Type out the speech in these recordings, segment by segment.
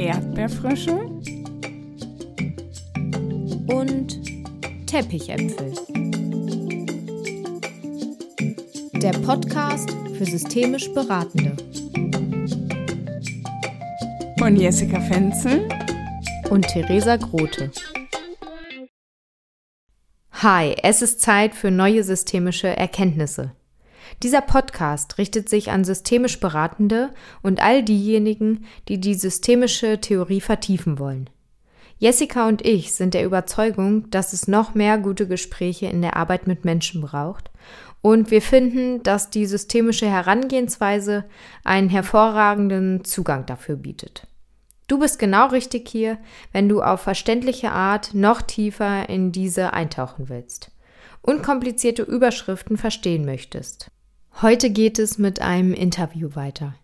Erdbeerfrösche und Teppichäpfel. Der Podcast für systemisch Beratende. Von Jessica Fenzel und Theresa Grote. Hi, es ist Zeit für neue systemische Erkenntnisse. Dieser Podcast richtet sich an systemisch Beratende und all diejenigen, die die systemische Theorie vertiefen wollen. Jessica und ich sind der Überzeugung, dass es noch mehr gute Gespräche in der Arbeit mit Menschen braucht und wir finden, dass die systemische Herangehensweise einen hervorragenden Zugang dafür bietet. Du bist genau richtig hier, wenn du auf verständliche Art noch tiefer in diese eintauchen willst. Unkomplizierte Überschriften verstehen möchtest. Heute geht es mit einem Interview weiter.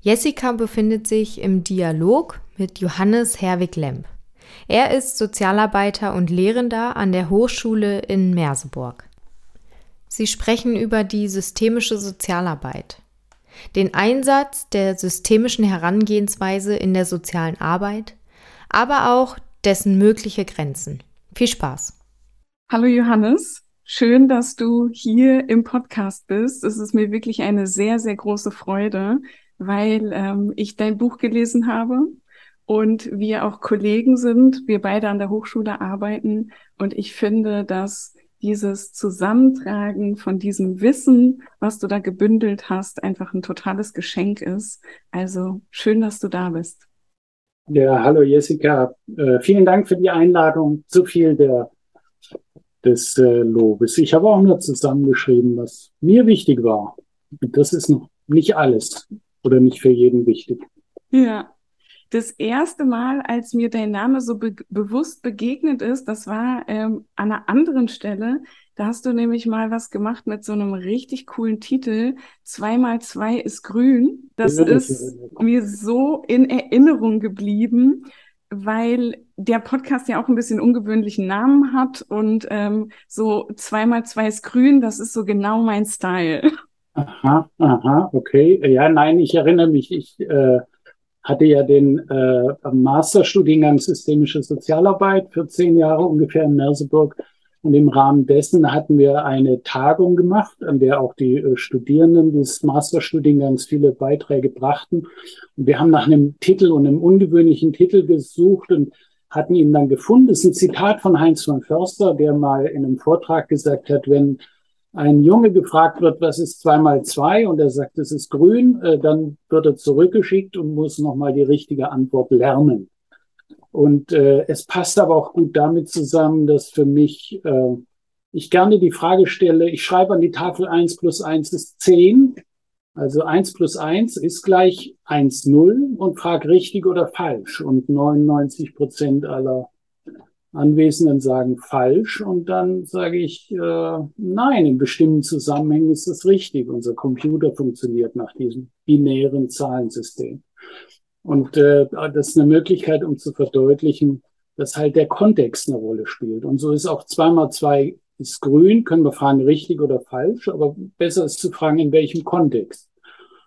Jessica befindet sich im Dialog mit Johannes Herwig-Lemp. Er ist Sozialarbeiter und Lehrender an der Hochschule in Merseburg. Sie sprechen über die systemische Sozialarbeit, den Einsatz der systemischen Herangehensweise in der sozialen Arbeit, aber auch dessen mögliche Grenzen. Viel Spaß. Hallo Johannes. Schön, dass du hier im Podcast bist. Es ist mir wirklich eine sehr, sehr große Freude, weil ähm, ich dein Buch gelesen habe und wir auch Kollegen sind. Wir beide an der Hochschule arbeiten und ich finde, dass dieses Zusammentragen von diesem Wissen, was du da gebündelt hast, einfach ein totales Geschenk ist. Also schön, dass du da bist. Ja, hallo Jessica. Äh, vielen Dank für die Einladung. Zu viel der des äh, Lobes. Ich habe auch nur zusammengeschrieben, was mir wichtig war. Und das ist noch nicht alles oder nicht für jeden wichtig. Ja. Das erste Mal, als mir dein Name so be bewusst begegnet ist, das war ähm, an einer anderen Stelle. Da hast du nämlich mal was gemacht mit so einem richtig coolen Titel. Zweimal zwei ist grün. Das ja, ist mir so in Erinnerung geblieben weil der Podcast ja auch ein bisschen ungewöhnlichen Namen hat und ähm, so zweimal zwei ist grün, das ist so genau mein Style. Aha, aha, okay. Ja, nein, ich erinnere mich, ich äh, hatte ja den äh, Masterstudiengang Systemische Sozialarbeit für zehn Jahre ungefähr in Merseburg und im Rahmen dessen hatten wir eine Tagung gemacht, an der auch die äh, Studierenden des Masterstudiengangs viele Beiträge brachten. Und wir haben nach einem Titel und einem ungewöhnlichen Titel gesucht und hatten ihn dann gefunden. Das ist ein Zitat von Heinz von Förster, der mal in einem Vortrag gesagt hat, wenn ein Junge gefragt wird, was ist zwei mal zwei, und er sagt, es ist grün, äh, dann wird er zurückgeschickt und muss nochmal die richtige Antwort lernen. Und äh, es passt aber auch gut damit zusammen, dass für mich äh, ich gerne die Frage stelle, ich schreibe an die Tafel 1 plus 1 ist 10. Also 1 plus 1 ist gleich 1, 0 und frage richtig oder falsch. Und 99 Prozent aller Anwesenden sagen falsch. Und dann sage ich, äh, nein, in bestimmten Zusammenhängen ist das richtig. Unser Computer funktioniert nach diesem binären Zahlensystem. Und äh, das ist eine Möglichkeit, um zu verdeutlichen, dass halt der Kontext eine Rolle spielt. Und so ist auch zweimal zwei ist grün, können wir fragen, richtig oder falsch, aber besser ist zu fragen, in welchem Kontext.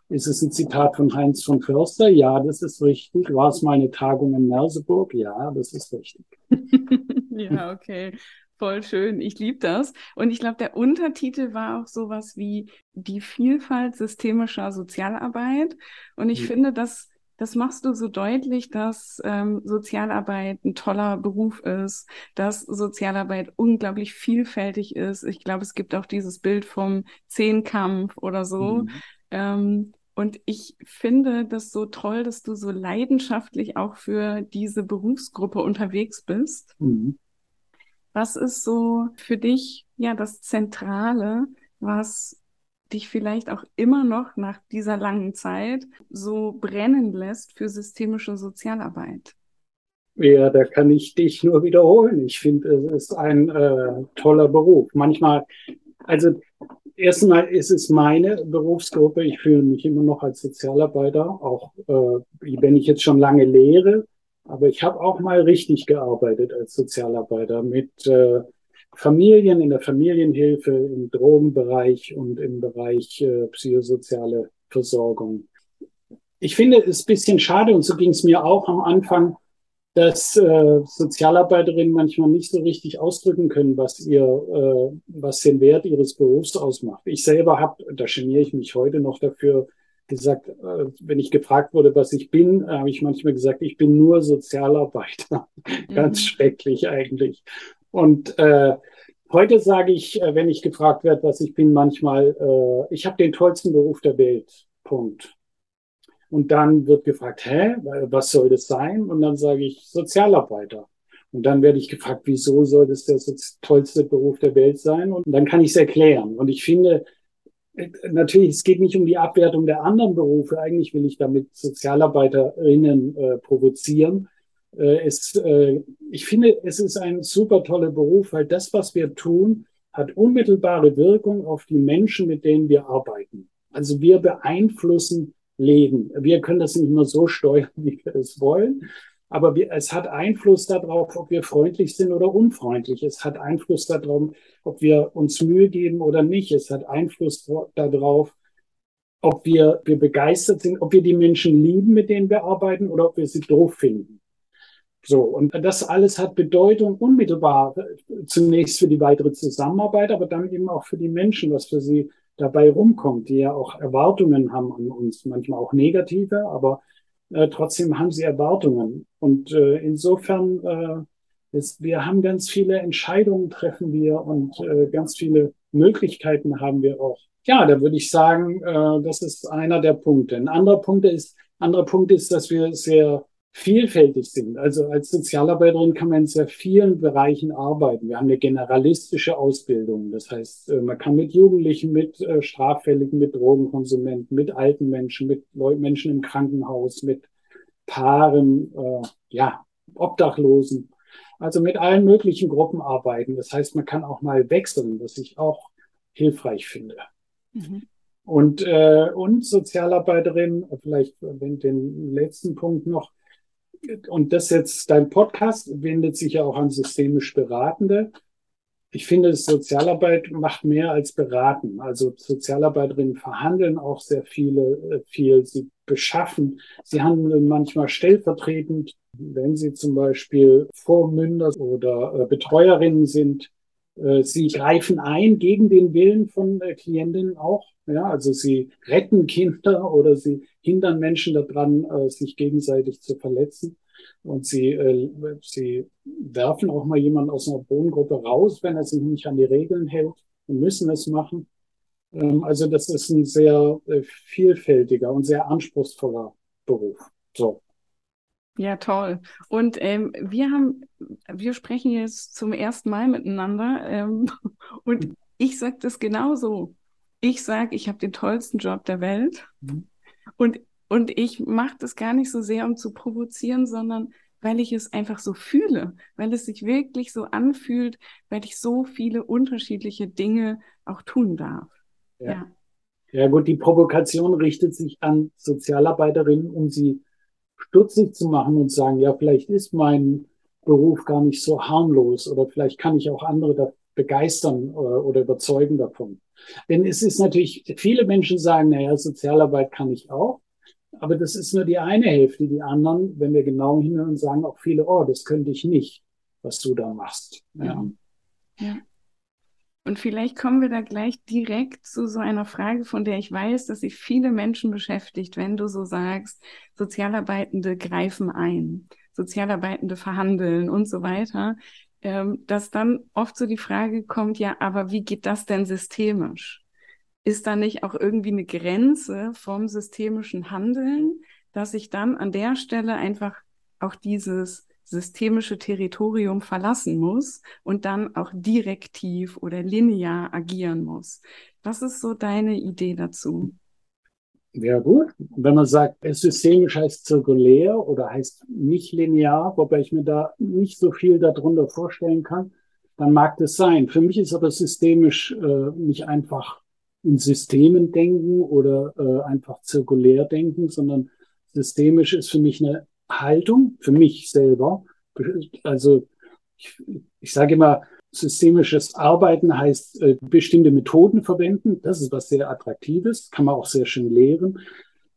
Ist es ein Zitat von Heinz von Förster? Ja, das ist richtig. War es meine Tagung in Merseburg? Ja, das ist richtig. ja, okay. Voll schön. Ich liebe das. Und ich glaube, der Untertitel war auch sowas wie die Vielfalt systemischer Sozialarbeit. Und ich mhm. finde, dass das machst du so deutlich, dass ähm, Sozialarbeit ein toller Beruf ist, dass Sozialarbeit unglaublich vielfältig ist. Ich glaube, es gibt auch dieses Bild vom Zehnkampf oder so. Mhm. Ähm, und ich finde das so toll, dass du so leidenschaftlich auch für diese Berufsgruppe unterwegs bist. Mhm. Was ist so für dich ja das Zentrale, was dich vielleicht auch immer noch nach dieser langen Zeit so brennen lässt für systemische Sozialarbeit? Ja, da kann ich dich nur wiederholen. Ich finde, es ist ein äh, toller Beruf. Manchmal, also erstmal ist es meine Berufsgruppe. Ich fühle mich immer noch als Sozialarbeiter, auch äh, wenn ich jetzt schon lange lehre. Aber ich habe auch mal richtig gearbeitet als Sozialarbeiter mit äh, Familien, in der Familienhilfe, im Drogenbereich und im Bereich äh, psychosoziale Versorgung. ich finde es ein bisschen schade und so ging es mir auch am Anfang, dass äh, Sozialarbeiterinnen manchmal nicht so richtig ausdrücken können, was ihr, äh, was den Wert ihres Berufs ausmacht. Ich selber habe, da geniere ich mich heute noch dafür, gesagt, äh, wenn ich gefragt wurde, was ich bin, habe ich manchmal gesagt, ich bin nur Sozialarbeiter. Mhm. Ganz schrecklich eigentlich. Und äh, heute sage ich, äh, wenn ich gefragt werde, was ich bin, manchmal, äh, ich habe den tollsten Beruf der Welt. Punkt. Und dann wird gefragt, hä, was soll das sein? Und dann sage ich Sozialarbeiter. Und dann werde ich gefragt, wieso soll das der tollste Beruf der Welt sein? Und dann kann ich es erklären. Und ich finde, natürlich, es geht nicht um die Abwertung der anderen Berufe. Eigentlich will ich damit Sozialarbeiterinnen äh, provozieren. Äh, es, äh, ich finde, es ist ein super toller Beruf, weil das, was wir tun, hat unmittelbare Wirkung auf die Menschen, mit denen wir arbeiten. Also wir beeinflussen Leben. Wir können das nicht nur so steuern, wie wir es wollen, aber wir, es hat Einfluss darauf, ob wir freundlich sind oder unfreundlich. Es hat Einfluss darauf, ob wir uns Mühe geben oder nicht. Es hat Einfluss darauf, ob wir, wir begeistert sind, ob wir die Menschen lieben, mit denen wir arbeiten oder ob wir sie doof finden. So, und das alles hat Bedeutung unmittelbar zunächst für die weitere Zusammenarbeit, aber dann eben auch für die Menschen, was für sie dabei rumkommt, die ja auch Erwartungen haben an uns, manchmal auch negative, aber äh, trotzdem haben sie Erwartungen. Und äh, insofern, äh, ist, wir haben ganz viele Entscheidungen treffen wir und äh, ganz viele Möglichkeiten haben wir auch. Ja, da würde ich sagen, äh, das ist einer der Punkte. Ein anderer Punkt ist, anderer Punkt ist, dass wir sehr vielfältig sind. Also als Sozialarbeiterin kann man in sehr vielen Bereichen arbeiten. Wir haben eine generalistische Ausbildung. Das heißt, äh, man kann mit Jugendlichen, mit äh, Straffälligen, mit Drogenkonsumenten, mit alten Menschen, mit Menschen im Krankenhaus, mit Paaren, äh, ja, Obdachlosen. Also mit allen möglichen Gruppen arbeiten. Das heißt, man kann auch mal wechseln, was ich auch hilfreich finde. Mhm. Und, äh, und Sozialarbeiterin, vielleicht wenn den letzten Punkt noch, und das jetzt, dein Podcast wendet sich ja auch an systemisch Beratende. Ich finde, Sozialarbeit macht mehr als beraten. Also Sozialarbeiterinnen verhandeln auch sehr viele, äh, viel. Sie beschaffen. Sie handeln manchmal stellvertretend, wenn sie zum Beispiel Vormünder oder äh, Betreuerinnen sind. Äh, sie greifen ein gegen den Willen von Klientinnen auch. Ja, also sie retten Kinder oder sie hindern Menschen daran, äh, sich gegenseitig zu verletzen. Und sie, äh, sie werfen auch mal jemanden aus einer Wohngruppe raus, wenn er sich nicht an die Regeln hält und müssen es machen. Ähm, also das ist ein sehr äh, vielfältiger und sehr anspruchsvoller Beruf. So. Ja, toll. Und ähm, wir haben, wir sprechen jetzt zum ersten Mal miteinander ähm, und ich sage das genauso ich sage, ich habe den tollsten Job der Welt mhm. und, und ich mache das gar nicht so sehr, um zu provozieren, sondern weil ich es einfach so fühle, weil es sich wirklich so anfühlt, weil ich so viele unterschiedliche Dinge auch tun darf. Ja. ja. Ja gut, die Provokation richtet sich an Sozialarbeiterinnen, um sie stutzig zu machen und sagen, ja, vielleicht ist mein Beruf gar nicht so harmlos oder vielleicht kann ich auch andere begeistern oder, oder überzeugen davon. Denn es ist natürlich, viele Menschen sagen, naja, Sozialarbeit kann ich auch. Aber das ist nur die eine Hälfte. Die anderen, wenn wir genau hinhören, sagen auch viele, oh, das könnte ich nicht, was du da machst. Ja. ja. Und vielleicht kommen wir da gleich direkt zu so einer Frage, von der ich weiß, dass sich viele Menschen beschäftigt, wenn du so sagst, Sozialarbeitende greifen ein, Sozialarbeitende verhandeln und so weiter ähm, dass dann oft so die Frage kommt, ja, aber wie geht das denn systemisch? Ist da nicht auch irgendwie eine Grenze vom systemischen Handeln, dass ich dann an der Stelle einfach auch dieses systemische Territorium verlassen muss und dann auch direktiv oder linear agieren muss. Was ist so deine Idee dazu? Ja gut, wenn man sagt, systemisch heißt zirkulär oder heißt nicht linear, wobei ich mir da nicht so viel darunter vorstellen kann, dann mag das sein. Für mich ist aber systemisch äh, nicht einfach in Systemen denken oder äh, einfach zirkulär denken, sondern systemisch ist für mich eine Haltung, für mich selber. Also ich, ich sage immer, Systemisches Arbeiten heißt äh, bestimmte Methoden verwenden. Das ist was sehr Attraktives, kann man auch sehr schön lehren.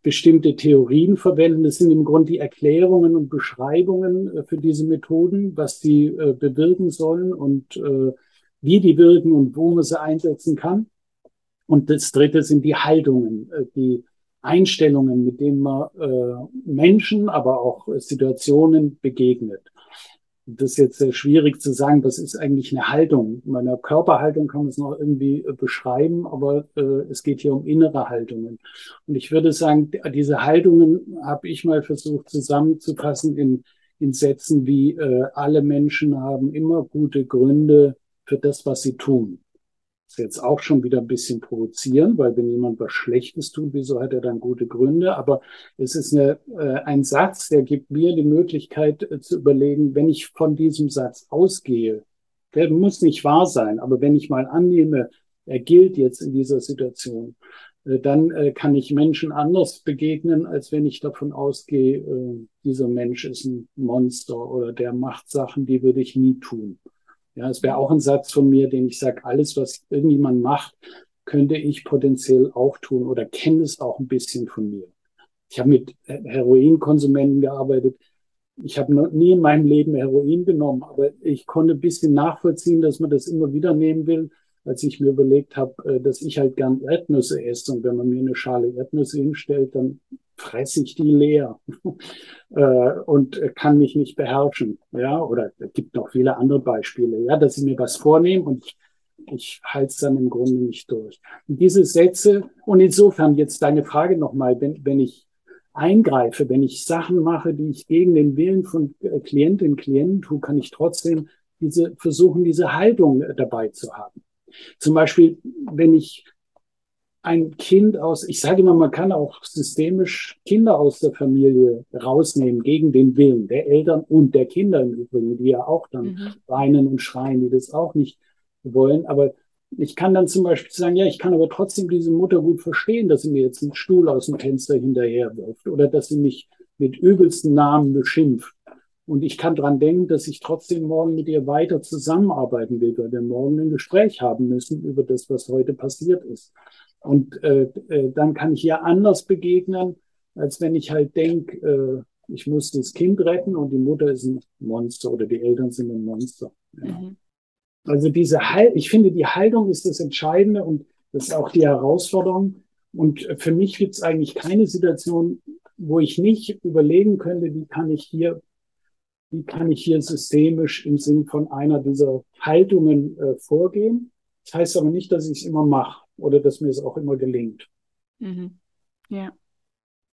bestimmte Theorien verwenden. Das sind im Grunde die Erklärungen und Beschreibungen äh, für diese Methoden, was die äh, bewirken sollen und äh, wie die wirken und wo man sie einsetzen kann. Und das Dritte sind die Haltungen, äh, die Einstellungen, mit denen man äh, Menschen, aber auch Situationen begegnet das ist jetzt sehr schwierig zu sagen, was ist eigentlich eine Haltung. Meine Körperhaltung kann man es noch irgendwie äh, beschreiben, aber äh, es geht hier um innere Haltungen. Und ich würde sagen, diese Haltungen habe ich mal versucht zusammenzufassen in, in Sätzen wie äh, alle Menschen haben immer gute Gründe für das, was sie tun ist jetzt auch schon wieder ein bisschen provozieren, weil wenn jemand was Schlechtes tut, wieso hat er dann gute Gründe? Aber es ist eine, äh, ein Satz, der gibt mir die Möglichkeit äh, zu überlegen, wenn ich von diesem Satz ausgehe, der muss nicht wahr sein, aber wenn ich mal annehme, er gilt jetzt in dieser Situation, äh, dann äh, kann ich Menschen anders begegnen, als wenn ich davon ausgehe, äh, dieser Mensch ist ein Monster oder der macht Sachen, die würde ich nie tun. Ja, es wäre auch ein Satz von mir, den ich sage, alles, was irgendjemand macht, könnte ich potenziell auch tun oder kenne es auch ein bisschen von mir. Ich habe mit Heroinkonsumenten gearbeitet. Ich habe noch nie in meinem Leben Heroin genommen, aber ich konnte ein bisschen nachvollziehen, dass man das immer wieder nehmen will, als ich mir überlegt habe, äh, dass ich halt gern Erdnüsse esse. Und wenn man mir eine Schale Erdnüsse hinstellt, dann fresse ich die leer äh, und kann mich nicht beherrschen. Ja, oder es gibt noch viele andere Beispiele, ja, dass ich mir was vornehme und ich, ich halte es dann im Grunde nicht durch. Und diese Sätze, und insofern jetzt deine Frage nochmal, wenn, wenn ich eingreife, wenn ich Sachen mache, die ich gegen den Willen von äh, Klientinnen und Klienten tue, kann ich trotzdem diese, versuchen, diese Haltung dabei zu haben. Zum Beispiel, wenn ich ein Kind aus, ich sage immer, man kann auch systemisch Kinder aus der Familie rausnehmen gegen den Willen der Eltern und der Kinder im Übrigen, die ja auch dann mhm. weinen und schreien, die das auch nicht wollen. Aber ich kann dann zum Beispiel sagen, ja, ich kann aber trotzdem diese Mutter gut verstehen, dass sie mir jetzt einen Stuhl aus dem Fenster hinterher wirft oder dass sie mich mit übelsten Namen beschimpft. Und ich kann dran denken, dass ich trotzdem morgen mit ihr weiter zusammenarbeiten will, weil wir morgen ein Gespräch haben müssen über das, was heute passiert ist. Und äh, äh, dann kann ich ihr anders begegnen, als wenn ich halt denke, äh, ich muss das Kind retten und die Mutter ist ein Monster oder die Eltern sind ein Monster. Ja. Mhm. Also diese Haltung, ich finde, die Haltung ist das Entscheidende und das ist auch die Herausforderung. Und für mich gibt es eigentlich keine Situation, wo ich nicht überlegen könnte, wie kann ich hier, wie kann ich hier systemisch im Sinn von einer dieser Haltungen äh, vorgehen. Das heißt aber nicht, dass ich es immer mache oder dass mir es auch immer gelingt. Mhm. Ja.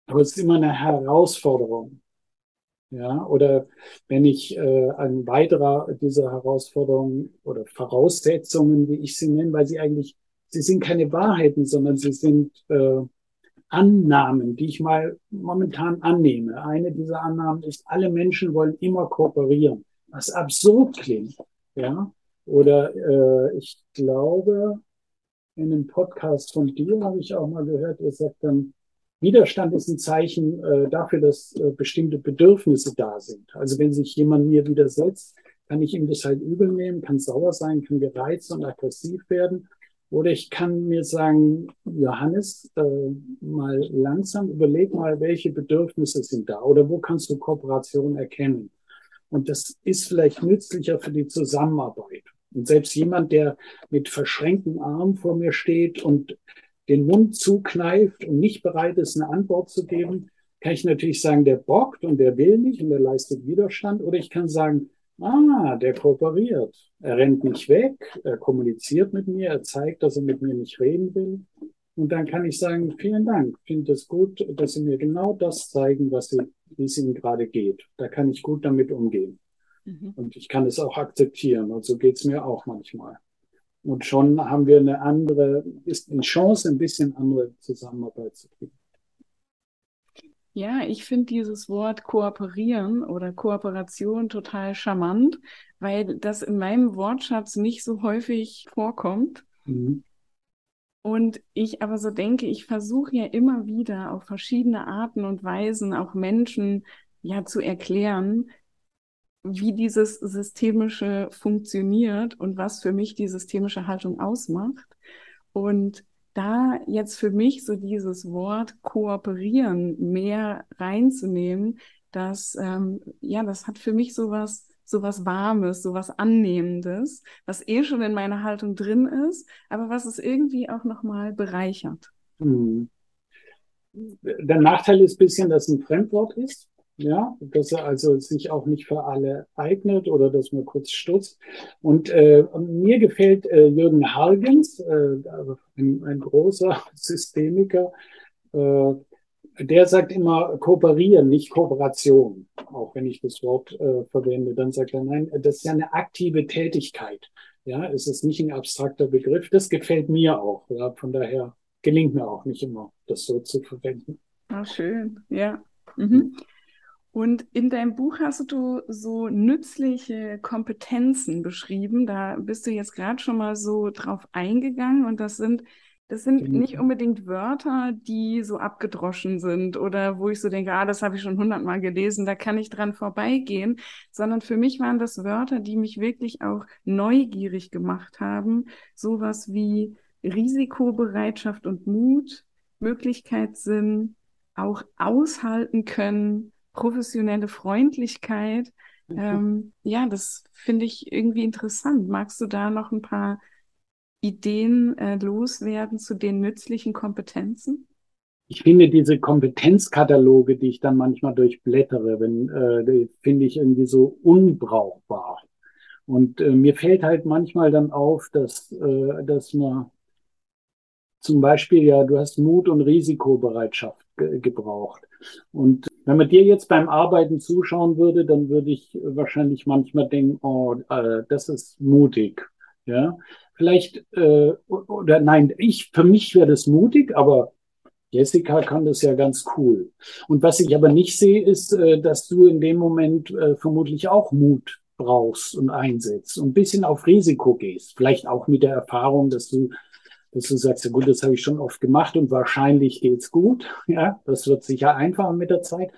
Aber es ist immer eine Herausforderung. Ja, oder wenn ich äh, ein weiterer dieser Herausforderungen oder Voraussetzungen, wie ich sie nenne, weil sie eigentlich, sie sind keine Wahrheiten, sondern sie sind äh, Annahmen, die ich mal momentan annehme. Eine dieser Annahmen ist, alle Menschen wollen immer kooperieren, was absurd klingt. Ja, oder äh, ich glaube, in einem Podcast von dir habe ich auch mal gehört, ihr sagt dann, Widerstand ist ein Zeichen äh, dafür, dass äh, bestimmte Bedürfnisse da sind. Also wenn sich jemand mir widersetzt, kann ich ihm das halt übel nehmen, kann sauer sein, kann gereizt und aggressiv werden. Oder ich kann mir sagen, Johannes, äh, mal langsam überleg mal, welche Bedürfnisse sind da oder wo kannst du Kooperation erkennen. Und das ist vielleicht nützlicher für die Zusammenarbeit. Und selbst jemand, der mit verschränkten Armen vor mir steht und den Mund zukneift und nicht bereit ist, eine Antwort zu geben, kann ich natürlich sagen, der bockt und der will nicht und der leistet Widerstand. Oder ich kann sagen, ah, der kooperiert. Er rennt nicht weg, er kommuniziert mit mir, er zeigt, dass er mit mir nicht reden will. Und dann kann ich sagen, vielen Dank, finde es gut, dass Sie mir genau das zeigen, was Sie, wie es Ihnen gerade geht. Da kann ich gut damit umgehen. Mhm. Und ich kann es auch akzeptieren. Und so geht es mir auch manchmal. Und schon haben wir eine andere, ist eine Chance, ein bisschen andere Zusammenarbeit zu kriegen. Ja, ich finde dieses Wort kooperieren oder Kooperation total charmant, weil das in meinem Wortschatz nicht so häufig vorkommt. Mhm. Und ich aber so denke, ich versuche ja immer wieder auf verschiedene Arten und Weisen auch Menschen ja zu erklären, wie dieses Systemische funktioniert und was für mich die systemische Haltung ausmacht. Und da jetzt für mich so dieses Wort kooperieren mehr reinzunehmen, das, ähm, ja, das hat für mich sowas, sowas Warmes, sowas Annehmendes, was eh schon in meiner Haltung drin ist, aber was es irgendwie auch nochmal bereichert. Hm. Der Nachteil ist ein bisschen, dass es ein Fremdwort ist. Ja, dass er also sich auch nicht für alle eignet oder dass man kurz stutzt. Und äh, mir gefällt äh, Jürgen Hargens, äh, ein, ein großer Systemiker, äh, der sagt immer kooperieren, nicht Kooperation. Auch wenn ich das Wort äh, verwende, dann sagt er, nein, das ist ja eine aktive Tätigkeit. Ja, es ist nicht ein abstrakter Begriff. Das gefällt mir auch. Ja, von daher gelingt mir auch nicht immer, das so zu verwenden. Ah, schön. Ja. Mhm. Und in deinem Buch hast du so nützliche Kompetenzen beschrieben. Da bist du jetzt gerade schon mal so drauf eingegangen. Und das sind, das sind genau. nicht unbedingt Wörter, die so abgedroschen sind oder wo ich so denke, ah, das habe ich schon hundertmal gelesen, da kann ich dran vorbeigehen, sondern für mich waren das Wörter, die mich wirklich auch neugierig gemacht haben. Sowas wie Risikobereitschaft und Mut, Möglichkeitssinn, auch aushalten können, professionelle Freundlichkeit. Mhm. Ähm, ja, das finde ich irgendwie interessant. Magst du da noch ein paar Ideen äh, loswerden zu den nützlichen Kompetenzen? Ich finde diese Kompetenzkataloge, die ich dann manchmal durchblättere, wenn, äh, finde ich irgendwie so unbrauchbar. Und äh, mir fällt halt manchmal dann auf, dass, äh, dass man zum Beispiel ja, du hast Mut und Risikobereitschaft ge gebraucht. Und wenn man dir jetzt beim Arbeiten zuschauen würde, dann würde ich wahrscheinlich manchmal denken, oh, äh, das ist mutig. Ja, vielleicht äh, oder nein, ich für mich wäre das mutig, aber Jessica kann das ja ganz cool. Und was ich aber nicht sehe, ist, äh, dass du in dem Moment äh, vermutlich auch Mut brauchst und einsetzt und ein bisschen auf Risiko gehst. Vielleicht auch mit der Erfahrung, dass du dass du sagst, ja gut, das habe ich schon oft gemacht und wahrscheinlich geht's gut. Ja, das wird sicher einfacher mit der Zeit.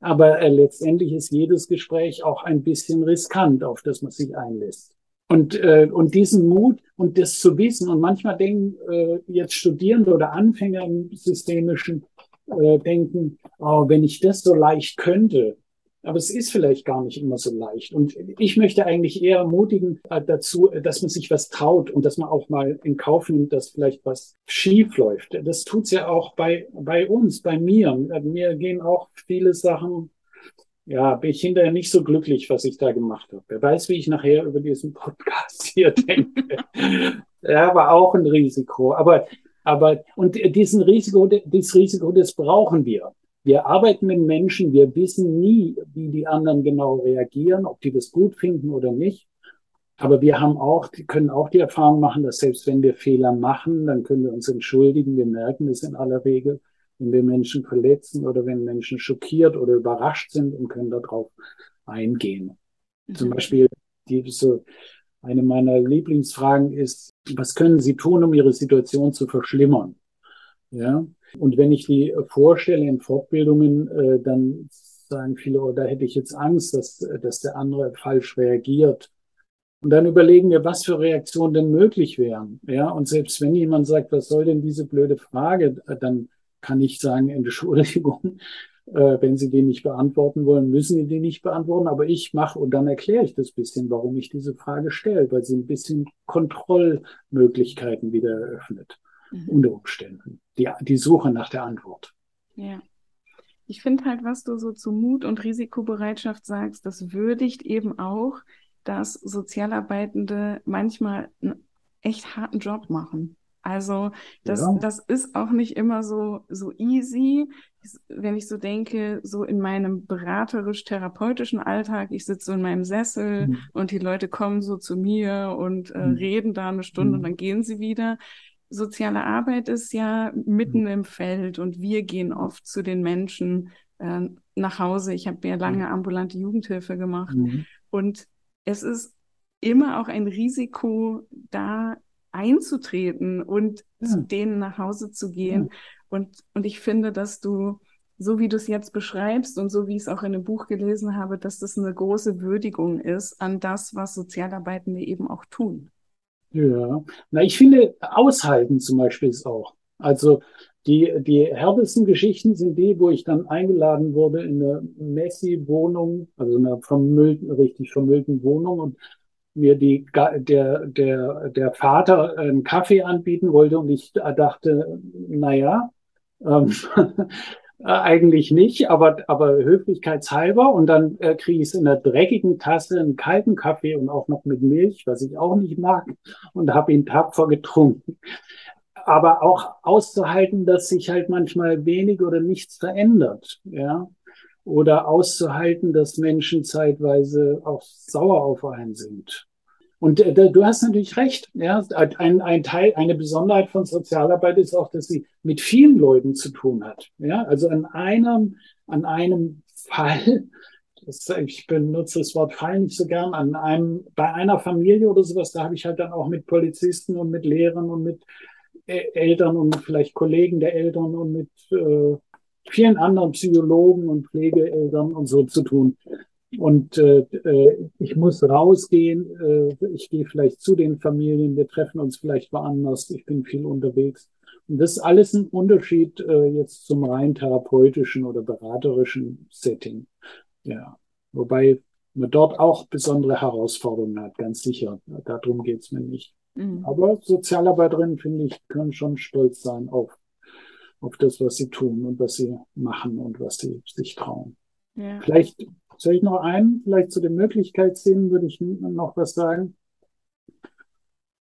Aber äh, letztendlich ist jedes Gespräch auch ein bisschen riskant, auf das man sich einlässt. Und, äh, und diesen Mut und das zu wissen, und manchmal denken äh, jetzt Studierende oder Anfänger im systemischen äh, denken, oh, wenn ich das so leicht könnte, aber es ist vielleicht gar nicht immer so leicht. Und ich möchte eigentlich eher ermutigen äh, dazu, dass man sich was traut und dass man auch mal in Kauf nimmt, dass vielleicht was schief läuft. Das tut's ja auch bei, bei uns, bei mir. Mir gehen auch viele Sachen, ja, bin ich hinterher nicht so glücklich, was ich da gemacht habe. Wer weiß, wie ich nachher über diesen Podcast hier denke. ja, war auch ein Risiko. Aber, aber, und diesen Risiko, dieses Risiko, das brauchen wir. Wir arbeiten mit Menschen, wir wissen nie, wie die anderen genau reagieren, ob die das gut finden oder nicht. Aber wir haben auch, können auch die Erfahrung machen, dass selbst wenn wir Fehler machen, dann können wir uns entschuldigen. Wir merken es in aller Regel, wenn wir Menschen verletzen oder wenn Menschen schockiert oder überrascht sind und können darauf eingehen. Mhm. Zum Beispiel, die, so, eine meiner Lieblingsfragen ist, was können Sie tun, um Ihre Situation zu verschlimmern? Ja, und wenn ich die vorstelle in Fortbildungen, äh, dann sagen viele, oh, da hätte ich jetzt Angst, dass, dass der andere falsch reagiert. Und dann überlegen wir, was für Reaktionen denn möglich wären. Ja, und selbst wenn jemand sagt, was soll denn diese blöde Frage, dann kann ich sagen, Entschuldigung, äh, wenn Sie die nicht beantworten wollen, müssen Sie die nicht beantworten. Aber ich mache und dann erkläre ich das bisschen, warum ich diese Frage stelle, weil sie ein bisschen Kontrollmöglichkeiten wieder eröffnet mhm. unter Umständen. Die, die Suche nach der Antwort. Ja. Ich finde halt, was du so zu Mut und Risikobereitschaft sagst, das würdigt eben auch, dass Sozialarbeitende manchmal einen echt harten Job machen. Also das, ja. das ist auch nicht immer so, so easy. Wenn ich so denke, so in meinem beraterisch-therapeutischen Alltag, ich sitze so in meinem Sessel mhm. und die Leute kommen so zu mir und äh, mhm. reden da eine Stunde mhm. und dann gehen sie wieder soziale Arbeit ist ja mitten mhm. im Feld und wir gehen oft zu den Menschen äh, nach Hause. Ich habe ja lange mhm. ambulante Jugendhilfe gemacht mhm. und es ist immer auch ein Risiko, da einzutreten und ja. zu denen nach Hause zu gehen. Ja. Und, und ich finde, dass du, so wie du es jetzt beschreibst und so wie ich es auch in dem Buch gelesen habe, dass das eine große Würdigung ist an das, was Sozialarbeitende eben auch tun. Ja, na, ich finde, aushalten zum Beispiel ist auch. Also die, die härtesten Geschichten sind die, wo ich dann eingeladen wurde in eine Messi-Wohnung, also eine vermüllten, richtig vermüllten Wohnung und mir die, der, der, der Vater einen Kaffee anbieten wollte und ich dachte, naja, ähm, eigentlich nicht, aber, aber höflichkeitshalber und dann äh, kriege ich es in einer dreckigen Tasse einen kalten Kaffee und auch noch mit Milch, was ich auch nicht mag und habe ihn tapfer getrunken aber auch auszuhalten, dass sich halt manchmal wenig oder nichts verändert, ja. Oder auszuhalten, dass Menschen zeitweise auch sauer auf einen sind. Und äh, du hast natürlich recht. Ja, ein, ein Teil, eine Besonderheit von Sozialarbeit ist auch, dass sie mit vielen Leuten zu tun hat. Ja, also an einem, an einem Fall, das, ich benutze das Wort Fall nicht so gern, an einem, bei einer Familie oder sowas, da habe ich halt dann auch mit Polizisten und mit Lehrern und mit Eltern und vielleicht Kollegen der Eltern und mit äh, vielen anderen Psychologen und Pflegeeltern und so zu tun. Und äh, äh, ich muss rausgehen, äh, ich gehe vielleicht zu den Familien, wir treffen uns vielleicht woanders, ich bin viel unterwegs. Und das ist alles ein Unterschied äh, jetzt zum rein therapeutischen oder beraterischen Setting. Ja, wobei man dort auch besondere Herausforderungen hat, ganz sicher. Darum geht's mir nicht. Mhm. Aber Sozialarbeiterinnen, finde ich, können schon stolz sein auf, auf das, was sie tun und was sie machen und was sie sich trauen. Ja. Vielleicht soll ich noch einen, vielleicht zu den Möglichkeitsszenen würde ich noch was sagen.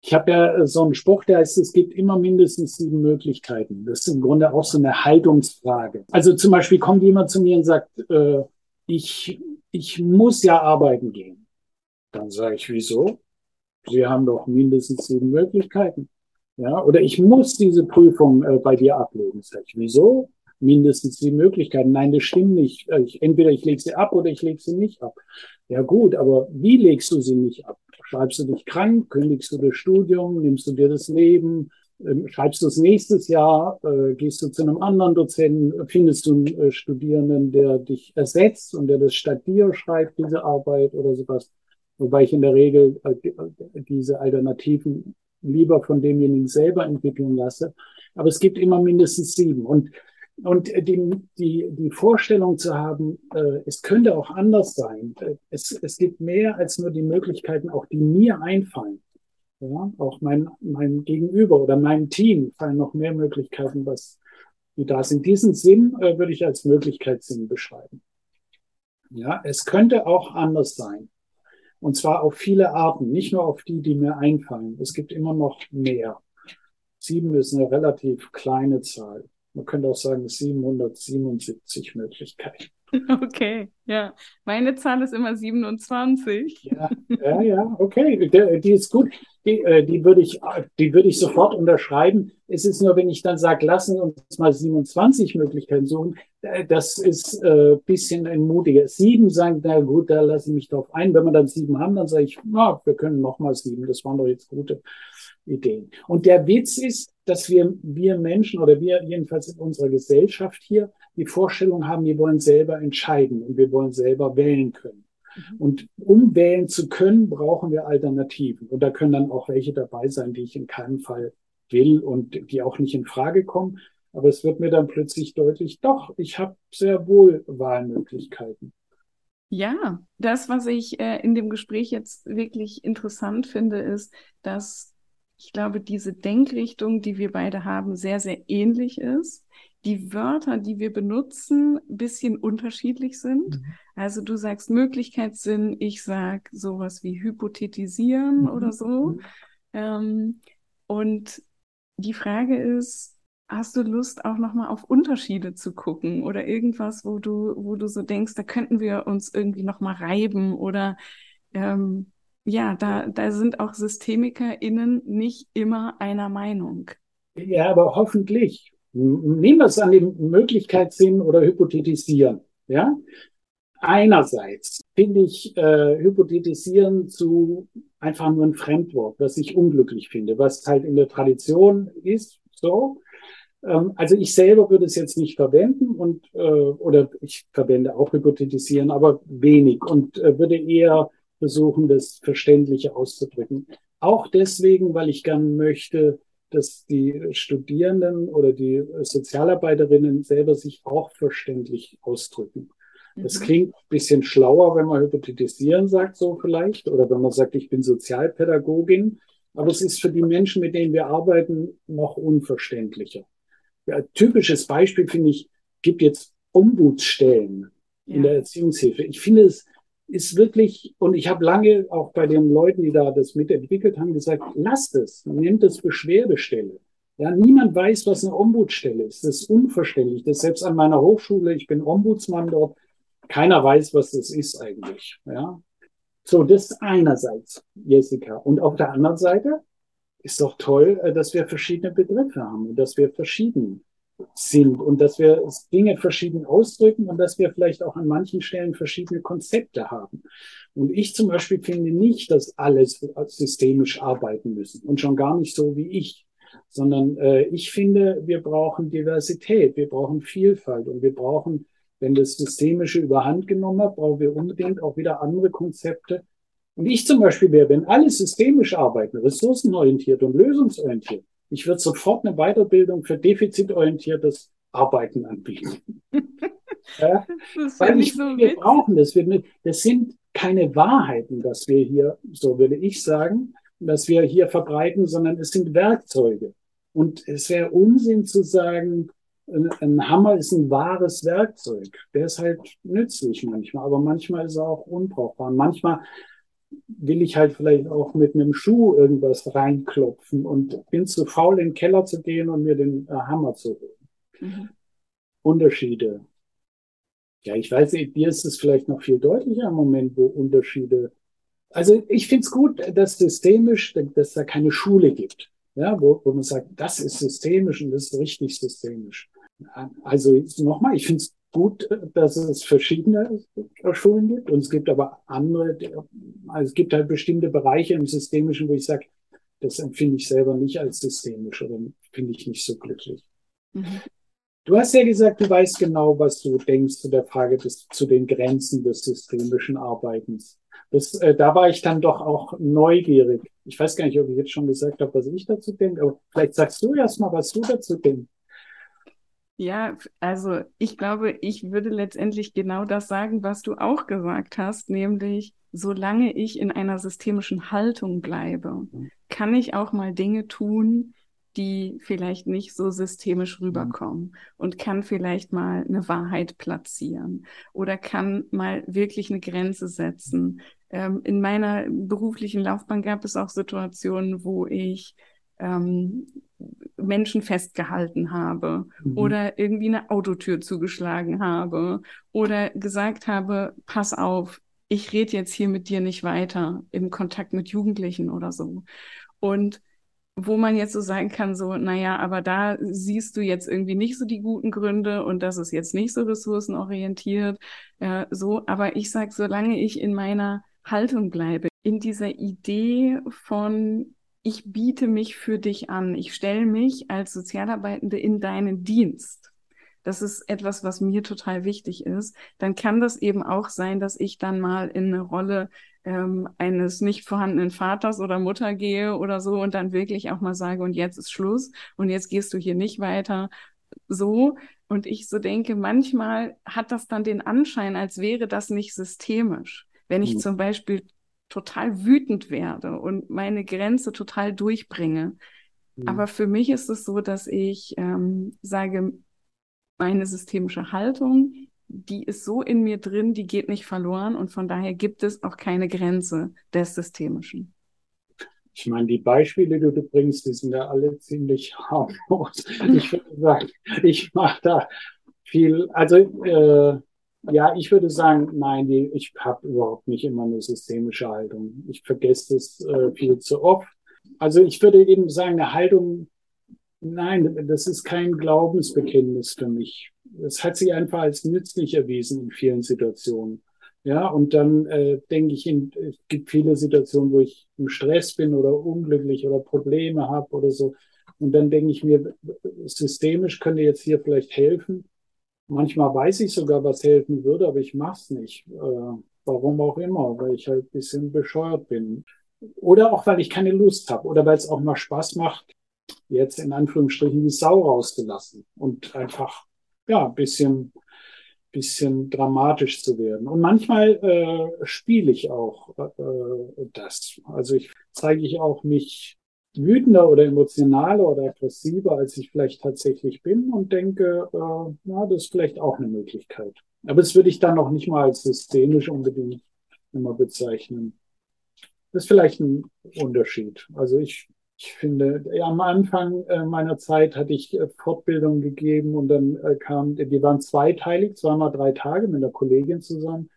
Ich habe ja so einen Spruch, der heißt, es gibt immer mindestens sieben Möglichkeiten. Das ist im Grunde auch so eine Haltungsfrage. Also zum Beispiel kommt jemand zu mir und sagt, äh, ich, ich muss ja arbeiten gehen. Dann sage ich, wieso? Sie haben doch mindestens sieben Möglichkeiten. Ja, oder ich muss diese Prüfung äh, bei dir ablegen. Sag ich, wieso? Mindestens sieben Möglichkeiten. Nein, das stimmt nicht. Ich, entweder ich lege sie ab oder ich lege sie nicht ab. Ja gut, aber wie legst du sie nicht ab? Schreibst du dich krank? Kündigst du das Studium? Nimmst du dir das Leben? Ähm, schreibst du es nächstes Jahr? Äh, gehst du zu einem anderen Dozenten? Findest du einen äh, Studierenden, der dich ersetzt und der das statt dir schreibt, diese Arbeit oder sowas? Wobei ich in der Regel äh, diese Alternativen lieber von demjenigen selber entwickeln lasse. Aber es gibt immer mindestens sieben. Und, und die, die, die Vorstellung zu haben, äh, es könnte auch anders sein. Es, es gibt mehr als nur die Möglichkeiten, auch die mir einfallen. Ja, auch mein, mein Gegenüber oder mein Team fallen noch mehr Möglichkeiten, was die da sind. Diesen Sinn äh, würde ich als Möglichkeitssinn beschreiben. Ja, es könnte auch anders sein. Und zwar auf viele Arten, nicht nur auf die, die mir einfallen. Es gibt immer noch mehr. Sieben ist eine relativ kleine Zahl. Man könnte auch sagen 777 Möglichkeiten. Okay, ja. Meine Zahl ist immer 27. Ja, ja, ja okay. Die, die ist gut. Die, äh, die würde ich, die würde ich sofort unterschreiben. Es ist nur, wenn ich dann sage, lassen uns mal 27 Möglichkeiten suchen, äh, das ist äh, bisschen entmutiger. Sieben sagen, na gut, da lasse ich mich drauf ein. Wenn wir dann sieben haben, dann sage ich, na, wir können noch mal sieben. Das waren doch jetzt gute Ideen. Und der Witz ist, dass wir, wir Menschen oder wir jedenfalls in unserer Gesellschaft hier die Vorstellung haben, wir wollen selber entscheiden und wir wollen selber wählen können. Mhm. Und um wählen zu können, brauchen wir Alternativen. Und da können dann auch welche dabei sein, die ich in keinem Fall will und die auch nicht in Frage kommen. Aber es wird mir dann plötzlich deutlich, doch, ich habe sehr wohl Wahlmöglichkeiten. Ja, das, was ich äh, in dem Gespräch jetzt wirklich interessant finde, ist, dass ich glaube, diese Denkrichtung, die wir beide haben, sehr, sehr ähnlich ist die Wörter, die wir benutzen, ein bisschen unterschiedlich sind. Mhm. Also du sagst Möglichkeitssinn, ich sag sowas wie hypothetisieren mhm. oder so. Mhm. Ähm, und die Frage ist, hast du Lust auch nochmal auf Unterschiede zu gucken oder irgendwas, wo du, wo du so denkst, da könnten wir uns irgendwie nochmal reiben oder ähm, ja, da, da sind auch SystemikerInnen nicht immer einer Meinung. Ja, aber hoffentlich. Nehmen wir es an dem Möglichkeitssinn oder Hypothetisieren. Ja? Einerseits finde ich äh, Hypothetisieren zu einfach nur ein Fremdwort, was ich unglücklich finde, was halt in der Tradition ist. So. Ähm, also ich selber würde es jetzt nicht verwenden und äh, oder ich verwende auch Hypothetisieren, aber wenig und äh, würde eher versuchen, das Verständliche auszudrücken. Auch deswegen, weil ich gern möchte, dass die Studierenden oder die Sozialarbeiterinnen selber sich auch verständlich ausdrücken. Das mhm. klingt ein bisschen schlauer, wenn man hypothetisieren sagt, so vielleicht, oder wenn man sagt, ich bin Sozialpädagogin. Aber es ist für die Menschen, mit denen wir arbeiten, noch unverständlicher. Ja, typisches Beispiel finde ich, gibt jetzt Ombudsstellen ja. in der Erziehungshilfe. Ich finde, es ist wirklich, und ich habe lange auch bei den Leuten, die da das mitentwickelt haben, gesagt, lasst es, nehmt es Beschwerdestelle. Ja, niemand weiß, was eine Ombudsstelle ist. Das ist unverständlich. Das selbst an meiner Hochschule, ich bin Ombudsmann dort, keiner weiß, was das ist eigentlich. Ja. So, das einerseits, Jessica. Und auf der anderen Seite ist doch toll, äh, dass wir verschiedene Begriffe haben und dass wir verschieden sind und dass wir Dinge verschieden ausdrücken und dass wir vielleicht auch an manchen Stellen verschiedene Konzepte haben. Und ich zum Beispiel finde nicht, dass alles systemisch arbeiten müssen und schon gar nicht so wie ich, sondern äh, ich finde, wir brauchen Diversität, wir brauchen Vielfalt und wir brauchen, wenn das Systemische überhand genommen hat, brauchen wir unbedingt auch wieder andere Konzepte. Und ich zum Beispiel wäre, wenn alle systemisch arbeiten, ressourcenorientiert und lösungsorientiert, ich würde sofort eine Weiterbildung für defizitorientiertes Arbeiten anbieten. ja, weil ich, so wir brauchen das. Wir, das sind keine Wahrheiten, dass wir hier, so würde ich sagen, dass wir hier verbreiten, sondern es sind Werkzeuge. Und es wäre Unsinn zu sagen, ein Hammer ist ein wahres Werkzeug. Der ist halt nützlich manchmal, aber manchmal ist er auch unbrauchbar. Manchmal will ich halt vielleicht auch mit einem Schuh irgendwas reinklopfen und bin zu faul, in den Keller zu gehen und mir den äh, Hammer zu holen. Mhm. Unterschiede. Ja, ich weiß dir ist es vielleicht noch viel deutlicher im Moment, wo Unterschiede. Also ich finde es gut, dass systemisch, dass da keine Schule gibt, ja, wo, wo man sagt, das ist systemisch und das ist richtig systemisch. Also nochmal, ich finde es gut, dass es verschiedene Schulen gibt und es gibt aber andere, also es gibt halt bestimmte Bereiche im Systemischen, wo ich sage, das empfinde ich selber nicht als systemisch oder finde ich nicht so glücklich. Mhm. Du hast ja gesagt, du weißt genau, was du denkst zu der Frage des, zu den Grenzen des systemischen Arbeitens. Das, äh, da war ich dann doch auch neugierig. Ich weiß gar nicht, ob ich jetzt schon gesagt habe, was ich dazu denke, aber vielleicht sagst du erst mal, was du dazu denkst. Ja, also ich glaube, ich würde letztendlich genau das sagen, was du auch gesagt hast, nämlich solange ich in einer systemischen Haltung bleibe, mhm. kann ich auch mal Dinge tun, die vielleicht nicht so systemisch mhm. rüberkommen und kann vielleicht mal eine Wahrheit platzieren oder kann mal wirklich eine Grenze setzen. Ähm, in meiner beruflichen Laufbahn gab es auch Situationen, wo ich ähm, Menschen festgehalten habe mhm. oder irgendwie eine Autotür zugeschlagen habe oder gesagt habe, pass auf, ich rede jetzt hier mit dir nicht weiter im Kontakt mit Jugendlichen oder so. Und wo man jetzt so sagen kann, so, naja, aber da siehst du jetzt irgendwie nicht so die guten Gründe und das ist jetzt nicht so ressourcenorientiert, äh, so. Aber ich sage, solange ich in meiner Haltung bleibe, in dieser Idee von, ich biete mich für dich an. Ich stelle mich als Sozialarbeitende in deinen Dienst. Das ist etwas, was mir total wichtig ist. Dann kann das eben auch sein, dass ich dann mal in eine Rolle ähm, eines nicht vorhandenen Vaters oder Mutter gehe oder so und dann wirklich auch mal sage, und jetzt ist Schluss und jetzt gehst du hier nicht weiter. So. Und ich so denke, manchmal hat das dann den Anschein, als wäre das nicht systemisch. Wenn ich mhm. zum Beispiel total wütend werde und meine Grenze total durchbringe. Mhm. Aber für mich ist es so, dass ich ähm, sage, meine systemische Haltung, die ist so in mir drin, die geht nicht verloren und von daher gibt es auch keine Grenze des Systemischen. Ich meine, die Beispiele, die du bringst, die sind ja alle ziemlich harmlos. Ich würde sagen, ich mache da viel, also äh, ja, ich würde sagen, nein, ich habe überhaupt nicht immer eine systemische Haltung. Ich vergesse das äh, viel zu oft. Also ich würde eben sagen, eine Haltung, nein, das ist kein Glaubensbekenntnis für mich. Es hat sich einfach als nützlich erwiesen in vielen Situationen. Ja, und dann äh, denke ich, in, es gibt viele Situationen, wo ich im Stress bin oder unglücklich oder Probleme habe oder so. Und dann denke ich mir, systemisch könnte jetzt hier vielleicht helfen. Manchmal weiß ich sogar, was helfen würde, aber ich mache es nicht. Äh, warum auch immer, weil ich halt ein bisschen bescheuert bin. Oder auch, weil ich keine Lust habe oder weil es auch mal Spaß macht, jetzt in Anführungsstrichen die Sau rausgelassen und einfach, ja, ein bisschen, bisschen dramatisch zu werden. Und manchmal äh, spiele ich auch äh, das. Also ich zeige ich auch mich wütender oder emotionaler oder aggressiver, als ich vielleicht tatsächlich bin und denke, äh, na, das ist vielleicht auch eine Möglichkeit. Aber das würde ich dann noch nicht mal als systemisch unbedingt immer bezeichnen. Das ist vielleicht ein Unterschied. Also ich, ich finde, ja, am Anfang äh, meiner Zeit hatte ich äh, Fortbildung gegeben und dann äh, kam, die waren zweiteilig, zweimal drei Tage mit einer Kollegin zusammen.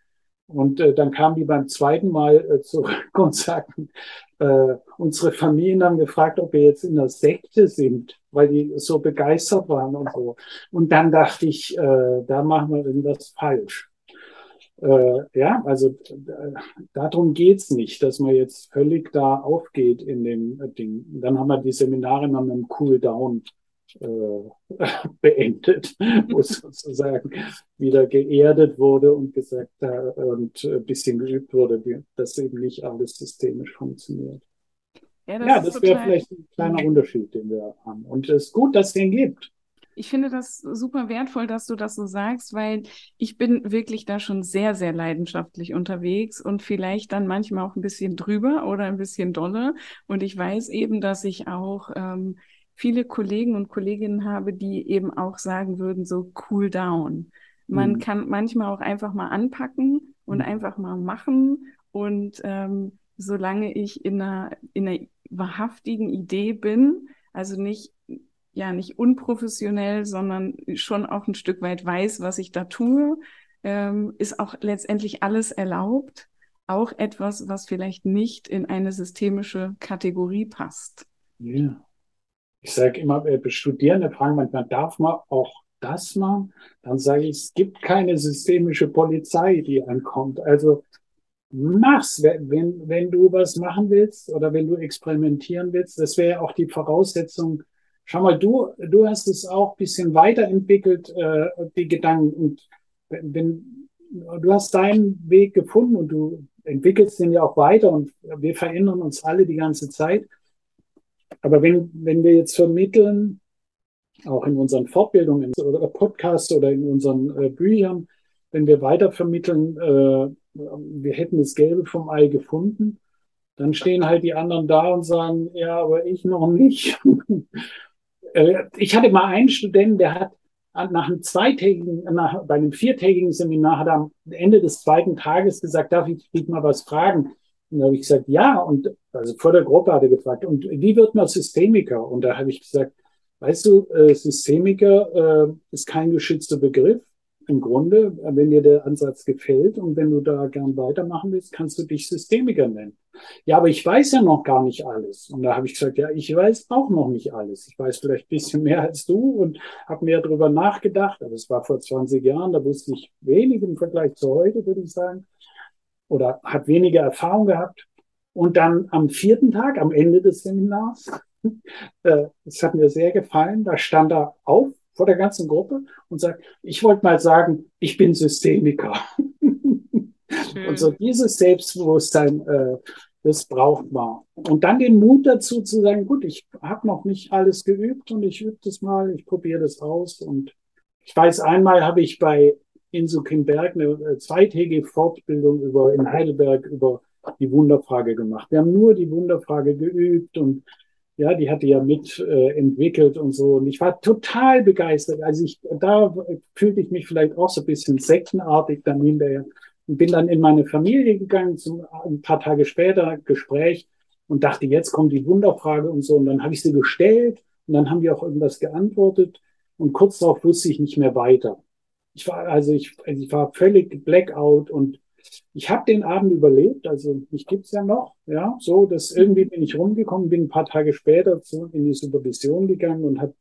Und äh, dann kamen die beim zweiten Mal äh, zurück und sagten, äh, unsere Familien haben gefragt, ob wir jetzt in der Sekte sind, weil die so begeistert waren und so. Und dann dachte ich, äh, da machen wir irgendwas falsch. Äh, ja, also äh, darum geht's nicht, dass man jetzt völlig da aufgeht in dem äh, Ding. Dann haben wir die Seminare mit einem Cool Down äh, beendet, wo sozusagen wieder geerdet wurde und gesagt äh, und ein bisschen geübt wurde, dass eben nicht alles systemisch funktioniert. Ja, das, ja, das wäre vielleicht ein kleiner Unterschied, den wir haben. Und es ist gut, dass es den gibt. Ich finde das super wertvoll, dass du das so sagst, weil ich bin wirklich da schon sehr, sehr leidenschaftlich unterwegs und vielleicht dann manchmal auch ein bisschen drüber oder ein bisschen doller. Und ich weiß eben, dass ich auch ähm, viele Kollegen und Kolleginnen habe, die eben auch sagen würden, so cool down. Man mhm. kann manchmal auch einfach mal anpacken und mhm. einfach mal machen. Und ähm, solange ich in einer, in einer wahrhaftigen Idee bin, also nicht, ja, nicht unprofessionell, sondern schon auch ein Stück weit weiß, was ich da tue, ähm, ist auch letztendlich alles erlaubt. Auch etwas, was vielleicht nicht in eine systemische Kategorie passt. Ja. Ich sage immer, äh, Studierende fragen manchmal, darf man auch das machen? Dann sage ich, es gibt keine systemische Polizei, die ankommt. Also mach's, wenn, wenn du was machen willst oder wenn du experimentieren willst. Das wäre ja auch die Voraussetzung. Schau mal, du, du hast es auch bisschen weiterentwickelt, äh, die Gedanken. Und wenn, du hast deinen Weg gefunden und du entwickelst den ja auch weiter und wir verändern uns alle die ganze Zeit. Aber wenn, wenn wir jetzt vermitteln, auch in unseren Fortbildungen oder Podcasts oder in unseren äh, Büchern, wenn wir weiter vermitteln, äh, wir hätten das Gelbe vom Ei gefunden, dann stehen halt die anderen da und sagen, ja, aber ich noch nicht. äh, ich hatte mal einen Studenten, der hat nach einem zweitägigen, nach, bei einem viertägigen Seminar hat er am Ende des zweiten Tages gesagt, darf ich dich mal was fragen? Und da habe ich gesagt, ja. Und also vor der Gruppe hat er gefragt, und wie wird man Systemiker? Und da habe ich gesagt, weißt du, äh, Systemiker äh, ist kein geschützter Begriff. Im Grunde, wenn dir der Ansatz gefällt und wenn du da gern weitermachen willst, kannst du dich Systemiker nennen. Ja, aber ich weiß ja noch gar nicht alles. Und da habe ich gesagt, ja, ich weiß auch noch nicht alles. Ich weiß vielleicht ein bisschen mehr als du und habe mehr darüber nachgedacht. Aber es war vor 20 Jahren, da wusste ich wenig im Vergleich zu heute, würde ich sagen oder hat weniger Erfahrung gehabt. Und dann am vierten Tag, am Ende des Seminars, äh, das hat mir sehr gefallen, da stand er auf vor der ganzen Gruppe und sagt, ich wollte mal sagen, ich bin Systemiker. und so dieses Selbstbewusstsein, äh, das braucht man. Und dann den Mut dazu zu sagen, gut, ich habe noch nicht alles geübt und ich übe das mal, ich probiere das aus. Und ich weiß, einmal habe ich bei in Suckenberg eine äh, zweitägige Fortbildung über, in Heidelberg über die Wunderfrage gemacht. Wir haben nur die Wunderfrage geübt und ja, die hatte ja mit äh, entwickelt und so. Und ich war total begeistert. Also ich, da fühlte ich mich vielleicht auch so ein bisschen sektenartig dann hinterher und bin dann in meine Familie gegangen, zum, ein paar Tage später Gespräch und dachte, jetzt kommt die Wunderfrage und so. Und dann habe ich sie gestellt und dann haben die auch irgendwas geantwortet und kurz darauf wusste ich nicht mehr weiter. Ich war also ich, also ich war völlig Blackout und ich habe den Abend überlebt, also mich gibt's ja noch, ja, so, dass irgendwie bin ich rumgekommen, bin ein paar Tage später zu, in die Supervision gegangen und habe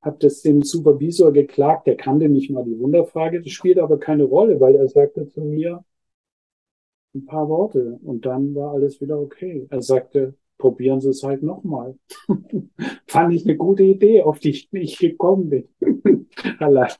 hab das dem Supervisor geklagt, der kannte nicht mal die Wunderfrage, das spielt aber keine Rolle, weil er sagte zu mir ein paar Worte und dann war alles wieder okay. Er sagte, probieren Sie es halt nochmal. Fand ich eine gute Idee, auf die ich nicht gekommen bin. Allein.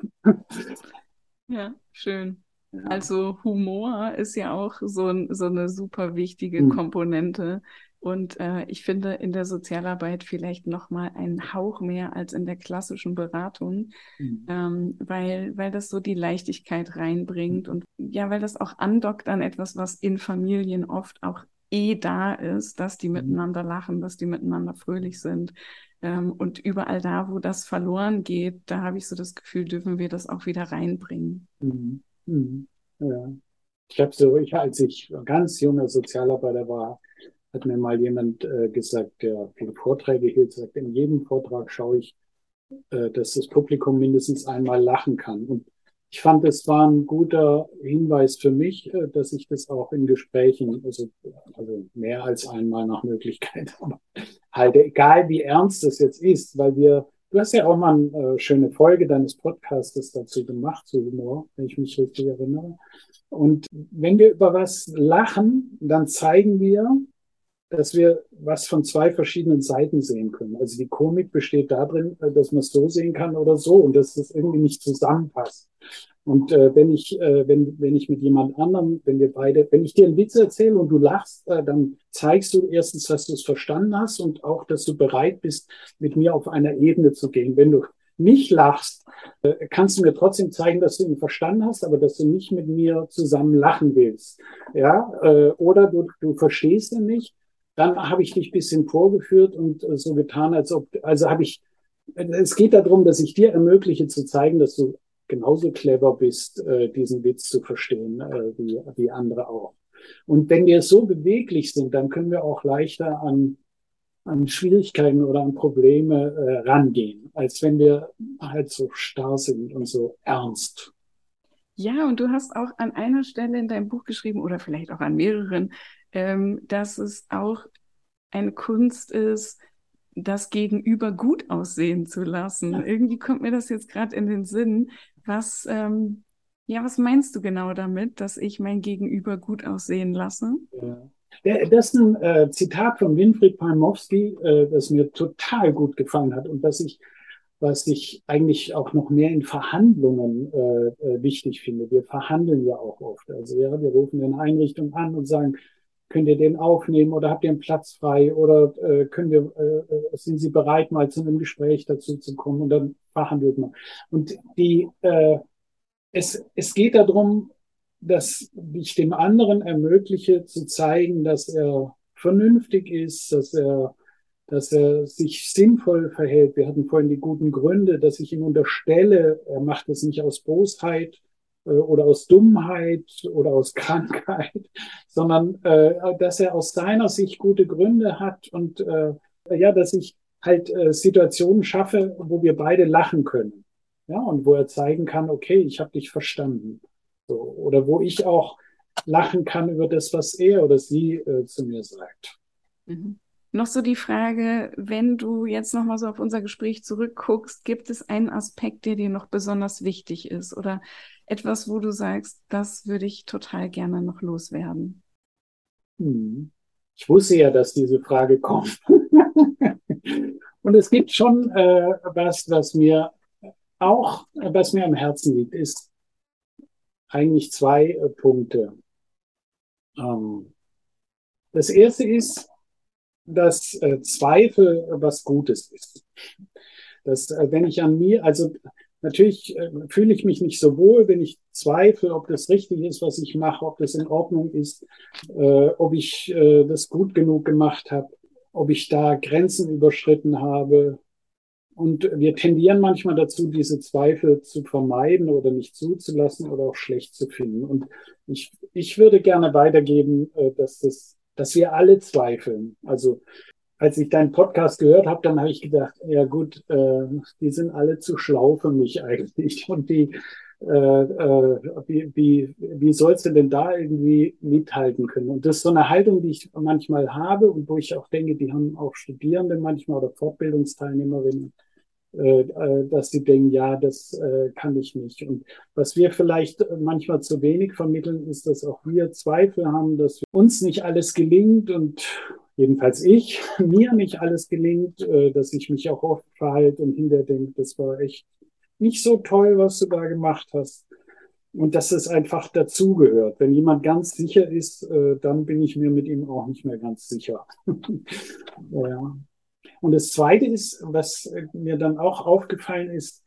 Ja, schön. Also Humor ist ja auch so, so eine super wichtige mhm. Komponente, Und äh, ich finde in der Sozialarbeit vielleicht noch mal einen Hauch mehr als in der klassischen Beratung, mhm. ähm, weil, weil das so die Leichtigkeit reinbringt und ja, weil das auch andockt an etwas, was in Familien oft auch eh da ist, dass die mhm. miteinander lachen, dass die miteinander fröhlich sind. Ähm, und überall da, wo das verloren geht, da habe ich so das Gefühl, dürfen wir das auch wieder reinbringen. Mhm. Mhm. Ja. Ich habe so, ich, als ich ganz junger Sozialarbeiter war, hat mir mal jemand äh, gesagt, der viele Vorträge hielt, sagt, in jedem Vortrag schaue ich, äh, dass das Publikum mindestens einmal lachen kann. Und ich fand, es war ein guter Hinweis für mich, äh, dass ich das auch in Gesprächen, also, also mehr als einmal nach Möglichkeit, aber halt egal wie ernst das jetzt ist, weil wir, du hast ja auch mal eine äh, schöne Folge deines Podcastes dazu gemacht, zu Humor, wenn ich mich richtig erinnere. Und wenn wir über was lachen, dann zeigen wir, dass wir was von zwei verschiedenen Seiten sehen können. Also die Komik besteht darin, äh, dass man es so sehen kann oder so und dass das irgendwie nicht zusammenpasst. Und äh, wenn ich, äh, wenn, wenn ich mit jemand anderem, wenn wir beide, wenn ich dir einen Witz erzähle und du lachst, äh, dann zeigst du erstens, dass du es verstanden hast und auch, dass du bereit bist, mit mir auf einer Ebene zu gehen. Wenn du nicht lachst, äh, kannst du mir trotzdem zeigen, dass du ihn verstanden hast, aber dass du nicht mit mir zusammen lachen willst. Ja, äh, oder du, du verstehst ihn nicht dann habe ich dich bisschen vorgeführt und äh, so getan, als ob, also habe ich, es geht darum, dass ich dir ermögliche zu zeigen, dass du genauso clever bist, äh, diesen Witz zu verstehen, äh, wie, wie andere auch. Und wenn wir so beweglich sind, dann können wir auch leichter an, an Schwierigkeiten oder an Probleme äh, rangehen, als wenn wir halt so starr sind und so ernst. Ja, und du hast auch an einer Stelle in deinem Buch geschrieben oder vielleicht auch an mehreren, ähm, dass es auch eine Kunst ist, das Gegenüber gut aussehen zu lassen. Ja. Irgendwie kommt mir das jetzt gerade in den Sinn. Was, ähm, ja, was meinst du genau damit, dass ich mein Gegenüber gut aussehen lasse? Ja. Das ist ein äh, Zitat von Winfried Palmowski, äh, das mir total gut gefallen hat und was ich, was ich eigentlich auch noch mehr in Verhandlungen äh, äh wichtig finde. Wir verhandeln ja auch oft. Also ja, wir rufen in Einrichtungen an und sagen, könnt ihr den aufnehmen oder habt ihr einen Platz frei oder äh, können wir, äh, äh, sind Sie bereit, mal zu einem Gespräch dazu zu kommen und dann verhandelt man. Und die, äh, es, es geht darum, dass ich dem anderen ermögliche zu zeigen, dass er vernünftig ist, dass er, dass er sich sinnvoll verhält. Wir hatten vorhin die guten Gründe, dass ich ihm unterstelle, er macht es nicht aus Bosheit, oder aus Dummheit oder aus Krankheit, sondern äh, dass er aus seiner Sicht gute Gründe hat und äh, ja, dass ich halt äh, Situationen schaffe, wo wir beide lachen können. Ja, und wo er zeigen kann, okay, ich habe dich verstanden. So, oder wo ich auch lachen kann über das, was er oder sie äh, zu mir sagt. Mhm. Noch so die Frage, wenn du jetzt nochmal so auf unser Gespräch zurückguckst, gibt es einen Aspekt, der dir noch besonders wichtig ist oder etwas, wo du sagst, das würde ich total gerne noch loswerden? Hm. Ich wusste ja, dass diese Frage kommt. Und es gibt schon äh, was, was mir auch, was mir am Herzen liegt, ist eigentlich zwei äh, Punkte. Ähm, das erste ist, dass äh, Zweifel was Gutes ist. Dass, äh, wenn ich an mir, also natürlich äh, fühle ich mich nicht so wohl, wenn ich zweifle, ob das richtig ist, was ich mache, ob das in Ordnung ist, äh, ob ich äh, das gut genug gemacht habe, ob ich da Grenzen überschritten habe. Und wir tendieren manchmal dazu, diese Zweifel zu vermeiden oder nicht zuzulassen oder auch schlecht zu finden. Und ich, ich würde gerne weitergeben, dass das dass wir alle zweifeln. Also als ich deinen Podcast gehört habe, dann habe ich gedacht, ja gut, äh, die sind alle zu schlau für mich eigentlich. Und die, äh, äh, wie, wie, wie sollst du denn da irgendwie mithalten können? Und das ist so eine Haltung, die ich manchmal habe und wo ich auch denke, die haben auch Studierende manchmal oder Fortbildungsteilnehmerinnen, dass sie denken, ja, das äh, kann ich nicht. Und was wir vielleicht manchmal zu wenig vermitteln, ist, dass auch wir Zweifel haben, dass uns nicht alles gelingt und jedenfalls ich, mir nicht alles gelingt, dass ich mich auch oft verhalte und hinterher denke, das war echt nicht so toll, was du da gemacht hast. und dass es einfach dazugehört. Wenn jemand ganz sicher ist, äh, dann bin ich mir mit ihm auch nicht mehr ganz sicher. ja. Und das Zweite ist, was mir dann auch aufgefallen ist,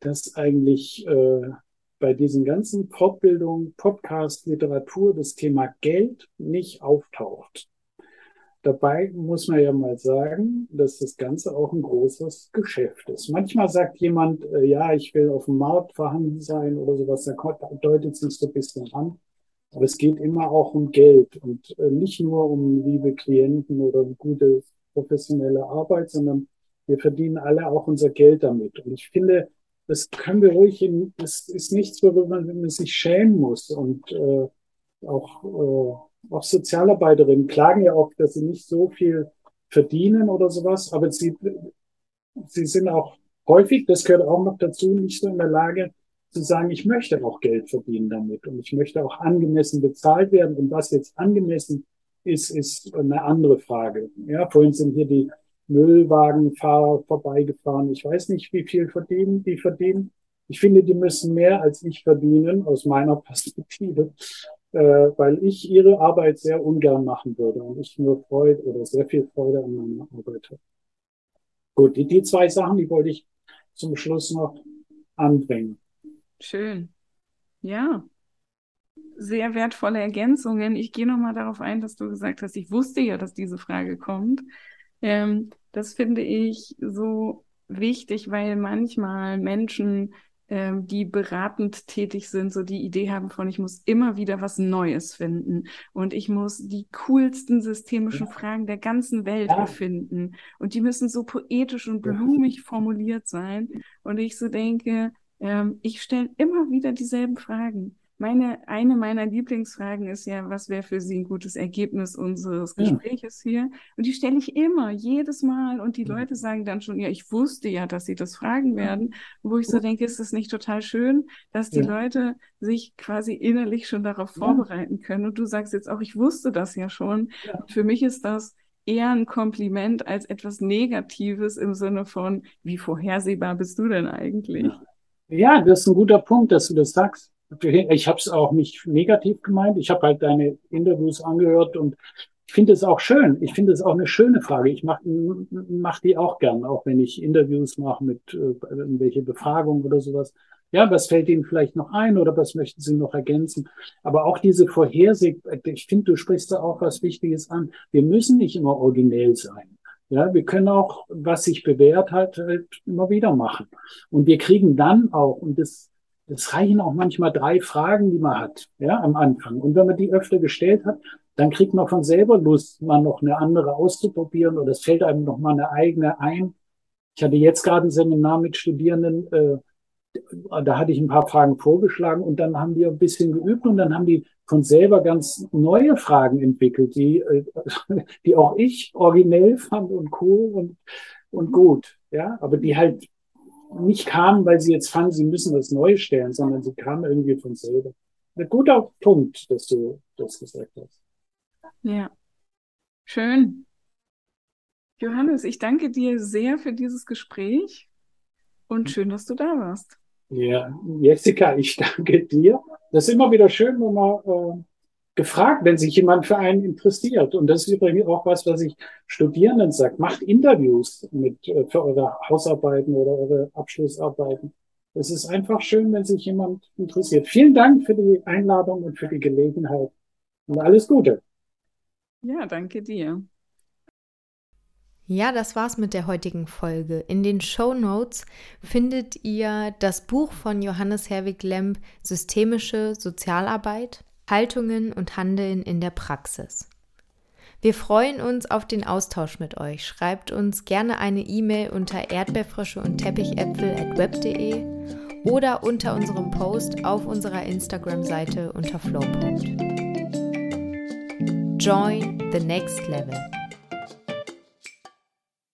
dass eigentlich äh, bei diesen ganzen Fortbildungen, Podcast, Literatur das Thema Geld nicht auftaucht. Dabei muss man ja mal sagen, dass das Ganze auch ein großes Geschäft ist. Manchmal sagt jemand, äh, ja, ich will auf dem Markt vorhanden sein oder sowas, da deutet sich so ein bisschen an. Aber es geht immer auch um Geld und äh, nicht nur um liebe Klienten oder gute professionelle Arbeit, sondern wir verdienen alle auch unser Geld damit. Und ich finde, das können wir ruhig, in, das ist nichts, worüber man sich schämen muss. Und äh, auch äh, auch Sozialarbeiterinnen klagen ja auch, dass sie nicht so viel verdienen oder sowas, aber sie, sie sind auch häufig, das gehört auch noch dazu, nicht so in der Lage zu sagen, ich möchte auch Geld verdienen damit und ich möchte auch angemessen bezahlt werden. Und was jetzt angemessen ist, ist eine andere Frage. Ja, vorhin sind hier die Müllwagenfahrer vorbeigefahren. Ich weiß nicht, wie viel verdienen die verdienen. Ich finde, die müssen mehr als ich verdienen, aus meiner Perspektive äh, weil ich ihre Arbeit sehr ungern machen würde und ich nur Freude oder sehr viel Freude an meiner Arbeit habe. Gut, die, die zwei Sachen, die wollte ich zum Schluss noch anbringen. Schön. Ja. Sehr wertvolle Ergänzungen. Ich gehe nochmal darauf ein, dass du gesagt hast, ich wusste ja, dass diese Frage kommt. Ähm, das finde ich so wichtig, weil manchmal Menschen ähm, die beratend tätig sind, so die Idee haben von, ich muss immer wieder was Neues finden und ich muss die coolsten systemischen Fragen der ganzen Welt erfinden und die müssen so poetisch und blumig formuliert sein und ich so denke, ähm, ich stelle immer wieder dieselben Fragen. Meine, eine meiner Lieblingsfragen ist ja, was wäre für Sie ein gutes Ergebnis unseres Gespräches ja. hier? Und die stelle ich immer, jedes Mal. Und die Leute sagen dann schon, ja, ich wusste ja, dass Sie das fragen werden. Wo ich so denke, ist das nicht total schön, dass die ja. Leute sich quasi innerlich schon darauf vorbereiten können. Und du sagst jetzt auch, ich wusste das ja schon. Für mich ist das eher ein Kompliment als etwas Negatives im Sinne von, wie vorhersehbar bist du denn eigentlich? Ja, das ist ein guter Punkt, dass du das sagst ich habe es auch nicht negativ gemeint. Ich habe halt deine Interviews angehört und ich finde es auch schön. Ich finde es auch eine schöne Frage. Ich mache mach die auch gern, auch wenn ich Interviews mache mit äh, irgendwelche Befragungen oder sowas. Ja, was fällt Ihnen vielleicht noch ein oder was möchten Sie noch ergänzen? Aber auch diese Vorhersig, ich finde, du sprichst da auch was Wichtiges an. Wir müssen nicht immer originell sein. Ja, wir können auch, was sich bewährt hat, halt immer wieder machen. Und wir kriegen dann auch, und das es reichen auch manchmal drei Fragen, die man hat, ja, am Anfang. Und wenn man die öfter gestellt hat, dann kriegt man von selber Lust, mal noch eine andere auszuprobieren oder es fällt einem noch mal eine eigene ein. Ich hatte jetzt gerade ein Seminar mit Studierenden, äh, da hatte ich ein paar Fragen vorgeschlagen und dann haben die ein bisschen geübt und dann haben die von selber ganz neue Fragen entwickelt, die, äh, die auch ich originell fand und cool und, und gut, ja, aber die halt nicht kamen, weil sie jetzt fanden, sie müssen das neu stellen, sondern sie kamen irgendwie von selber. Ein guter Punkt, dass du das gesagt hast. Ja, schön. Johannes, ich danke dir sehr für dieses Gespräch und schön, dass du da warst. Ja, Jessica, ich danke dir. Das ist immer wieder schön, wenn man äh, gefragt, wenn sich jemand für einen interessiert. Und das ist übrigens auch was, was ich Studierenden sage. Macht Interviews mit, äh, für eure Hausarbeiten oder eure Abschlussarbeiten. Es ist einfach schön, wenn sich jemand interessiert. Vielen Dank für die Einladung und für die Gelegenheit. Und alles Gute. Ja, danke dir. Ja, das war's mit der heutigen Folge. In den Show Notes findet ihr das Buch von Johannes Herwig Lemp Systemische Sozialarbeit Haltungen und Handeln in der Praxis. Wir freuen uns auf den Austausch mit euch. Schreibt uns gerne eine E-Mail unter erdbeerfrische und teppichäpfel at web.de oder unter unserem Post auf unserer Instagram-Seite unter flow. Join the next level.